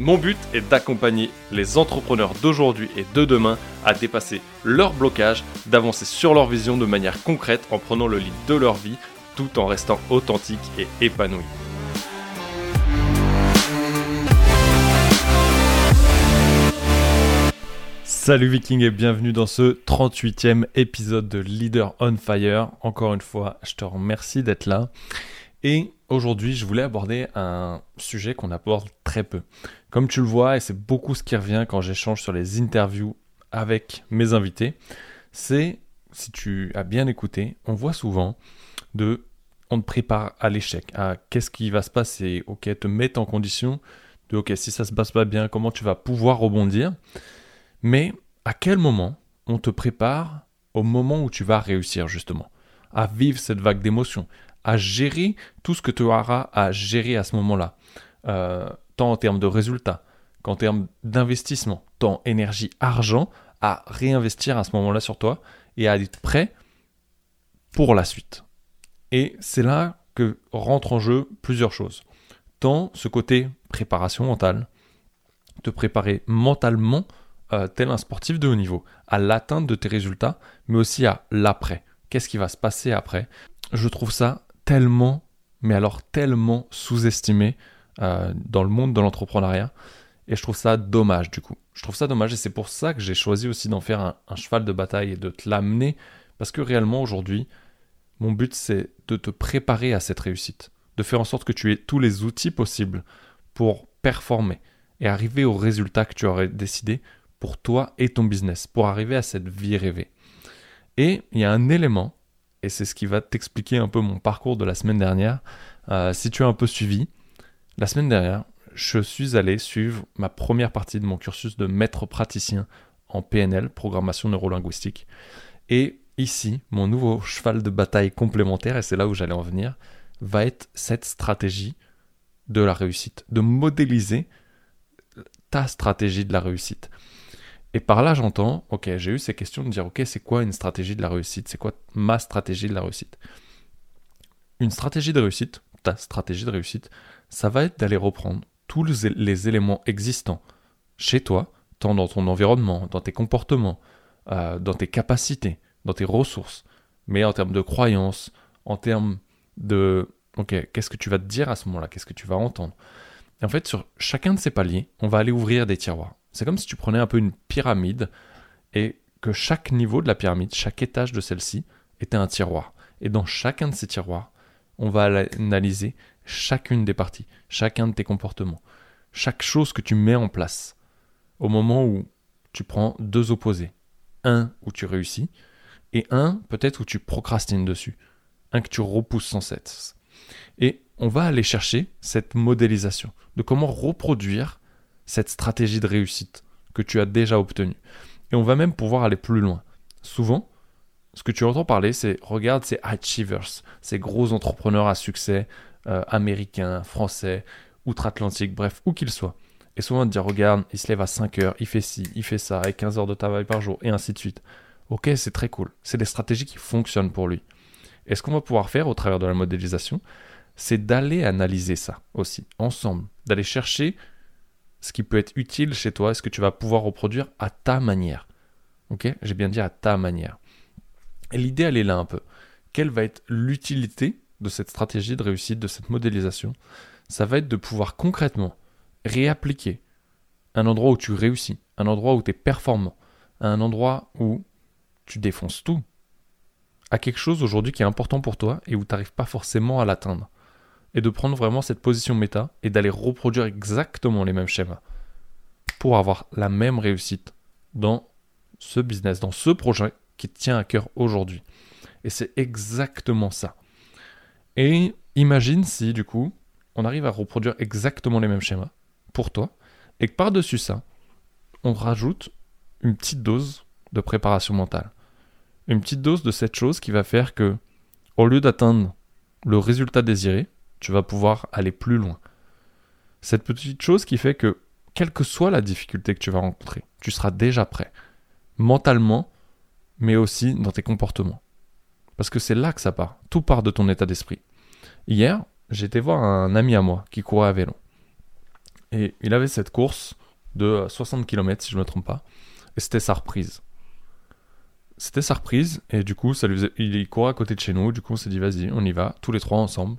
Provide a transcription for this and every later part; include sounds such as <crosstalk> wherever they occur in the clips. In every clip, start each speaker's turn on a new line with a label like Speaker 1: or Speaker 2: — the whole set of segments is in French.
Speaker 1: Mon but est d'accompagner les entrepreneurs d'aujourd'hui et de demain à dépasser leurs blocages, d'avancer sur leur vision de manière concrète en prenant le lead de leur vie tout en restant authentique et épanoui. Salut Viking et bienvenue dans ce 38e épisode de Leader on Fire. Encore une fois, je te remercie d'être là. Et aujourd'hui, je voulais aborder un sujet qu'on aborde très peu. Comme tu le vois, et c'est beaucoup ce qui revient quand j'échange sur les interviews avec mes invités, c'est, si tu as bien écouté, on voit souvent de on te prépare à l'échec, à qu'est-ce qui va se passer, ok, te mettre en condition de ok, si ça se passe pas bien, comment tu vas pouvoir rebondir. Mais à quel moment on te prépare au moment où tu vas réussir justement, à vivre cette vague d'émotions, à gérer tout ce que tu auras à gérer à ce moment-là, euh, tant en termes de résultats qu'en termes d'investissement, temps, énergie, argent, à réinvestir à ce moment-là sur toi et à être prêt pour la suite. Et c'est là que rentrent en jeu plusieurs choses. Tant ce côté préparation mentale, te préparer mentalement euh, tel un sportif de haut niveau, à l'atteinte de tes résultats, mais aussi à l'après. Qu'est-ce qui va se passer après? Je trouve ça tellement, mais alors tellement sous-estimé euh, dans le monde de l'entrepreneuriat. Et je trouve ça dommage du coup. Je trouve ça dommage et c'est pour ça que j'ai choisi aussi d'en faire un, cheval de bataille et de te l'amener. Parce que réellement aujourd'hui, mon but c'est de te préparer à cette réussite. De faire en sorte que tu aies tous les outils possibles pour performer et arriver au résultat que tu aurais décidé pour toi et ton business, pour arriver à cette vie rêvée. Et il y a un élément et c'est ce qui va t'expliquer un peu mon parcours de la semaine dernière. Euh, si tu as un peu suivi, la semaine dernière, je suis allé suivre ma première partie de mon cursus de maître praticien en PNL, programmation neurolinguistique. Et ici, mon nouveau cheval de bataille complémentaire, et c'est là où j'allais en venir, va être cette stratégie de la réussite, de modéliser ta stratégie de la réussite. Et par là, j'entends, ok, j'ai eu ces questions de dire, ok, c'est quoi une stratégie de la réussite? C'est quoi ma stratégie de la réussite? Une stratégie de réussite, ta stratégie de réussite, ça va être d'aller reprendre tous les éléments existants chez toi, tant dans ton environnement, dans tes comportements, euh, dans tes capacités, dans tes ressources, mais en termes de croyances, en termes de, ok, qu'est-ce que tu vas te dire à ce moment-là? Qu'est-ce que tu vas entendre? Et en fait, sur chacun de ces paliers, on va aller ouvrir des tiroirs. C'est comme si tu prenais un peu une pyramide et que chaque niveau de la pyramide, chaque étage de celle-ci était un tiroir. Et dans chacun de ces tiroirs, on va analyser chacune des parties, chacun de tes comportements, chaque chose que tu mets en place. Au moment où tu prends deux opposés, un où tu réussis et un peut-être où tu procrastines dessus, un que tu repousses sans cesse. Et on va aller chercher cette modélisation de comment reproduire cette stratégie de réussite que tu as déjà obtenue. Et on va même pouvoir aller plus loin. Souvent, ce que tu entends parler, c'est regarde ces achievers, ces gros entrepreneurs à succès euh, américains, français, outre-Atlantique, bref, où qu'ils soient. Et souvent, on te dit regarde, il se lève à 5 heures, il fait ci, il fait ça, avec 15 heures de travail par jour, et ainsi de suite. Ok, c'est très cool. C'est des stratégies qui fonctionnent pour lui. Et ce qu'on va pouvoir faire au travers de la modélisation, c'est d'aller analyser ça aussi, ensemble, d'aller chercher ce qui peut être utile chez toi, ce que tu vas pouvoir reproduire à ta manière. Ok J'ai bien dit à ta manière. Et l'idée, elle est là un peu. Quelle va être l'utilité de cette stratégie de réussite, de cette modélisation? Ça va être de pouvoir concrètement réappliquer un endroit où tu réussis, un endroit où tu es performant, un endroit où tu défonces tout, à quelque chose aujourd'hui qui est important pour toi et où tu n'arrives pas forcément à l'atteindre et de prendre vraiment cette position méta et d'aller reproduire exactement les mêmes schémas pour avoir la même réussite dans ce business, dans ce projet qui tient à cœur aujourd'hui. Et c'est exactement ça. Et imagine si du coup, on arrive à reproduire exactement les mêmes schémas pour toi et que par-dessus ça, on rajoute une petite dose de préparation mentale. Une petite dose de cette chose qui va faire que, au lieu d'atteindre le résultat désiré, tu vas pouvoir aller plus loin. Cette petite chose qui fait que, quelle que soit la difficulté que tu vas rencontrer, tu seras déjà prêt. Mentalement, mais aussi dans tes comportements. Parce que c'est là que ça part. Tout part de ton état d'esprit. Hier, j'étais voir un ami à moi qui courait à vélo. Et il avait cette course de 60 km, si je ne me trompe pas. Et c'était sa reprise. C'était sa reprise, et du coup, il courait à côté de chez nous. Du coup, on s'est dit, vas-y, on y va, tous les trois ensemble.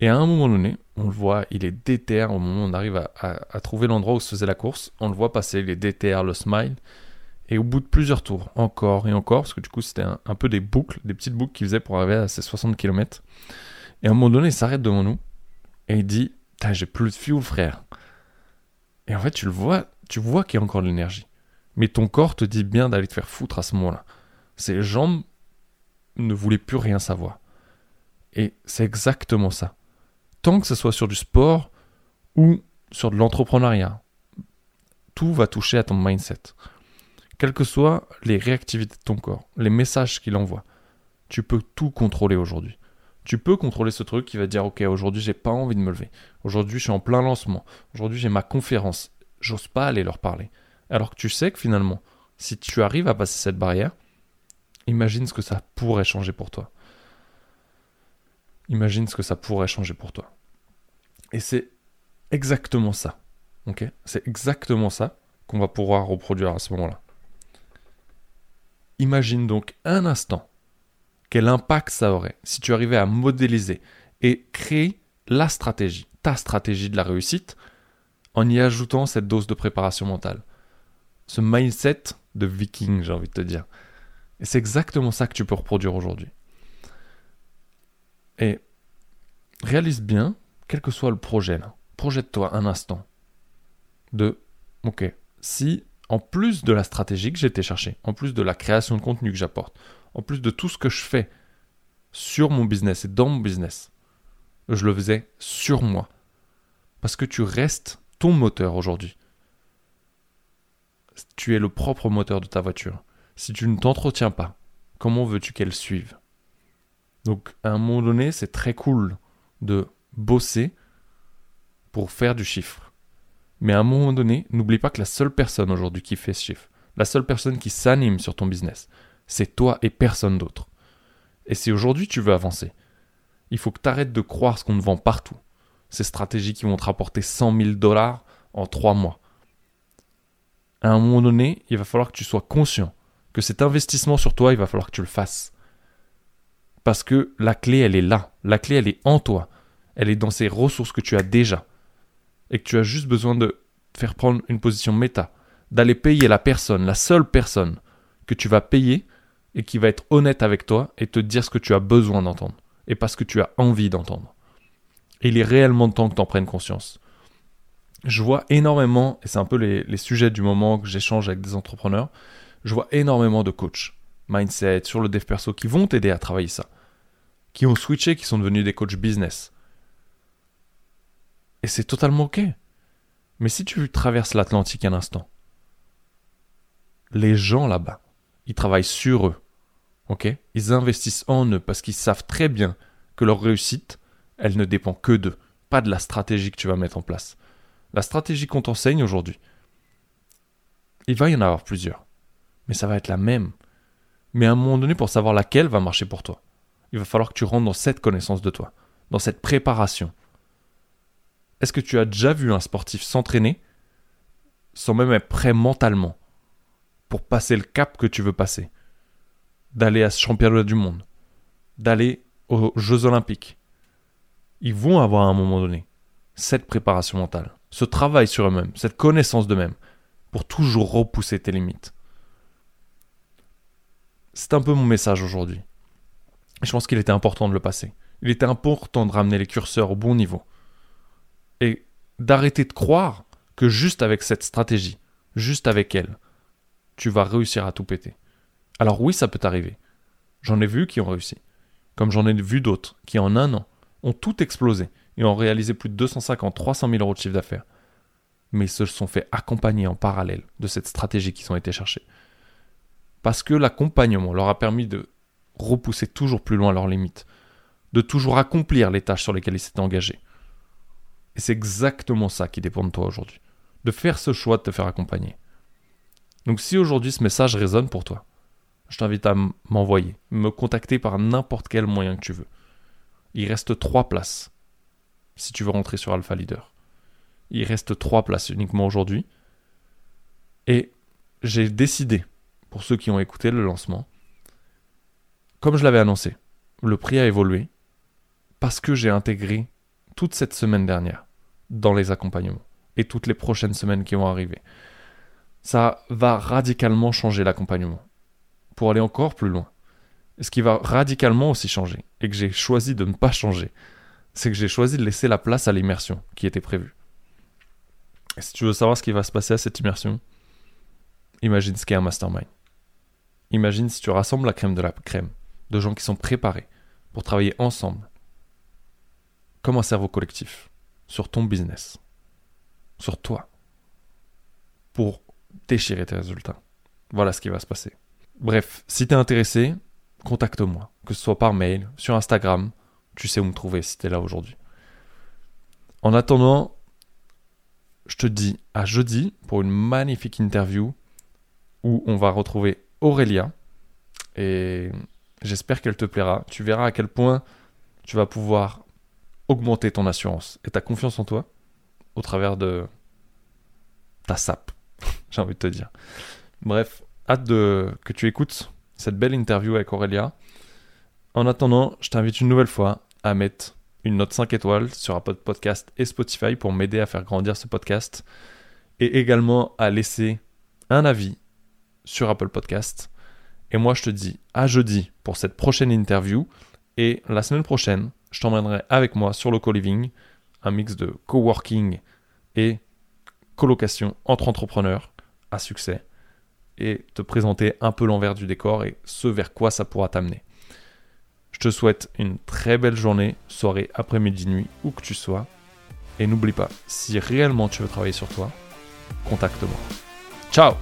Speaker 1: Et à un moment donné, on le voit, il est déter au moment où on arrive à, trouver l'endroit où se faisait la course. On le voit passer, il est déter, le smile. Et au bout de plusieurs tours, encore et encore, parce que du coup c'était un, peu des boucles, des petites boucles qu'il faisait pour arriver à ces 60 km. Et à un moment donné, il s'arrête devant nous et il dit J'ai plus de fuel, frère. Et en fait, tu le vois, tu vois qu'il y a encore de l'énergie. Mais ton corps te dit bien d'aller te faire foutre à ce moment-là. Ses jambes ne voulaient plus rien savoir. Et c'est exactement ça tant que ce soit sur du sport ou sur de l'entrepreneuriat, tout va toucher à ton mindset. Quelles que soient les réactivités de ton corps, les messages qu'il envoie, tu peux tout contrôler aujourd'hui. Tu peux contrôler ce truc qui va dire ok aujourd'hui j'ai pas envie de me lever. Aujourd'hui je suis en plein lancement. Aujourd'hui j'ai ma conférence. J'ose pas aller leur parler. Alors que tu sais que finalement, si tu arrives à passer cette barrière, imagine ce que ça pourrait changer pour toi. Imagine ce que ça pourrait changer pour toi. Et c'est exactement ça. ok? C'est exactement ça qu'on va pouvoir reproduire à ce moment-là. Imagine donc un instant quel impact ça aurait si tu arrivais à modéliser et créer la stratégie, ta stratégie de la réussite, en y ajoutant cette dose de préparation mentale. Ce mindset de viking, j'ai envie de te dire. Et c'est exactement ça que tu peux reproduire aujourd'hui. Et réalise bien quel que soit le projet, projette-toi un instant de, ok, si en plus de la stratégie que été chercher, en plus de la création de contenu que j'apporte, en plus de tout ce que je fais sur mon business et dans mon business, je le faisais sur moi. Parce que tu restes ton moteur aujourd'hui. Tu es le propre moteur de ta voiture. Si tu ne t'entretiens pas, comment veux-tu qu'elle suive? Donc à un moment donné, c'est très cool de bosser pour faire du chiffre. Mais à un moment donné, n'oublie pas que la seule personne aujourd'hui qui fait ce chiffre, la seule personne qui s'anime sur ton business, c'est toi et personne d'autre. Et si aujourd'hui tu veux avancer, il faut que tu arrêtes de croire ce qu'on te vend partout. Ces stratégies qui vont te rapporter 100 000 dollars en 3 mois. À un moment donné, il va falloir que tu sois conscient que cet investissement sur toi, il va falloir que tu le fasses. Parce que la clé, elle est là. La clé, elle est en toi elle est dans ces ressources que tu as déjà. Et que tu as juste besoin de faire prendre une position méta, d'aller payer la personne, la seule personne que tu vas payer et qui va être honnête avec toi et te dire ce que tu as besoin d'entendre et pas ce que tu as envie d'entendre. il est réellement temps que tu en prennes conscience. Je vois énormément, et c'est un peu les, les sujets du moment que j'échange avec des entrepreneurs, je vois énormément de coachs, mindset, sur le dev perso, qui vont t'aider à travailler ça, qui ont switché, qui sont devenus des coachs business, et c'est totalement ok. Mais si tu traverses l'Atlantique un instant, les gens là-bas, ils travaillent sur eux. Ok? Ils investissent en eux parce qu'ils savent très bien que leur réussite, elle ne dépend que d'eux, pas de la stratégie que tu vas mettre en place. La stratégie qu'on t'enseigne aujourd'hui, il va y en avoir plusieurs, mais ça va être la même. Mais à un moment donné, pour savoir laquelle va marcher pour toi, il va falloir que tu rentres dans cette connaissance de toi, dans cette préparation, est-ce que tu as déjà vu un sportif s'entraîner sans même être prêt mentalement pour passer le cap que tu veux passer? D'aller à ce championnat du monde, d'aller aux Jeux olympiques. Ils vont avoir à un moment donné cette préparation mentale, ce travail sur eux-mêmes, cette connaissance d'eux-mêmes, pour toujours repousser tes limites. C'est un peu mon message aujourd'hui. Je pense qu'il était important de le passer. Il était important de ramener les curseurs au bon niveau et d'arrêter de croire que juste avec cette stratégie, juste avec elle, tu vas réussir à tout péter. Alors oui, ça peut t'arriver. J'en ai vu qui ont réussi. Comme j'en ai vu d'autres qui en un an ont tout explosé et ont réalisé plus de 250, 300 000 euros de chiffre d'affaires. Mais ils se sont fait accompagner en parallèle de cette stratégie qu'ils ont été chercher. parce que l'accompagnement leur a permis de repousser toujours plus loin leurs limites, de toujours accomplir les tâches sur lesquelles ils s'étaient engagés. Et c'est exactement ça qui dépend de toi aujourd'hui, de faire ce choix de te faire accompagner. Donc si aujourd'hui ce message résonne pour toi, je t'invite à m'envoyer, me contacter par n'importe quel moyen que tu veux. Il reste trois places si tu veux rentrer sur Alpha Leader. Il reste trois places uniquement aujourd'hui. Et j'ai décidé, pour ceux qui ont écouté le lancement, comme je l'avais annoncé, le prix a évolué parce que j'ai intégré toute cette semaine dernière dans les accompagnements et toutes les prochaines semaines qui vont arriver. Ça va radicalement changer l'accompagnement pour aller encore plus loin. ce qui va radicalement aussi changer et que j'ai choisi de ne pas changer, c'est que j'ai choisi de laisser la place à l'immersion qui était prévue. Et si tu veux savoir ce qui va se passer à cette immersion, imagine ce qu'est un mastermind. Imagine si tu rassembles la crème de la crème, de gens qui sont préparés pour travailler ensemble, comme un cerveau collectif, sur ton business, sur toi, pour déchirer tes résultats. Voilà ce qui va se passer. Bref, si tu es intéressé, contacte-moi, que ce soit par mail, sur Instagram, tu sais où me trouver si tu es là aujourd'hui. En attendant, je te dis à jeudi pour une magnifique interview où on va retrouver Aurélia. Et j'espère qu'elle te plaira. Tu verras à quel point tu vas pouvoir augmenter ton assurance et ta confiance en toi au travers de ta SAP, <laughs> j'ai envie de te dire. Bref, hâte que tu écoutes cette belle interview avec Aurélia. En attendant, je t'invite une nouvelle fois à mettre une note 5 étoiles sur Apple Podcast et Spotify pour m'aider à faire grandir ce podcast. Et également à laisser un avis sur Apple Podcast. Et moi, je te dis à jeudi pour cette prochaine interview. Et la semaine prochaine, je t'emmènerai avec moi sur le co-living, un mix de coworking et colocation entre entrepreneurs à succès et te présenter un peu l'envers du décor et ce vers quoi ça pourra t'amener. Je te souhaite une très belle journée, soirée, après-midi, nuit, où que tu sois. Et n'oublie pas, si réellement tu veux travailler sur toi, contacte-moi. Ciao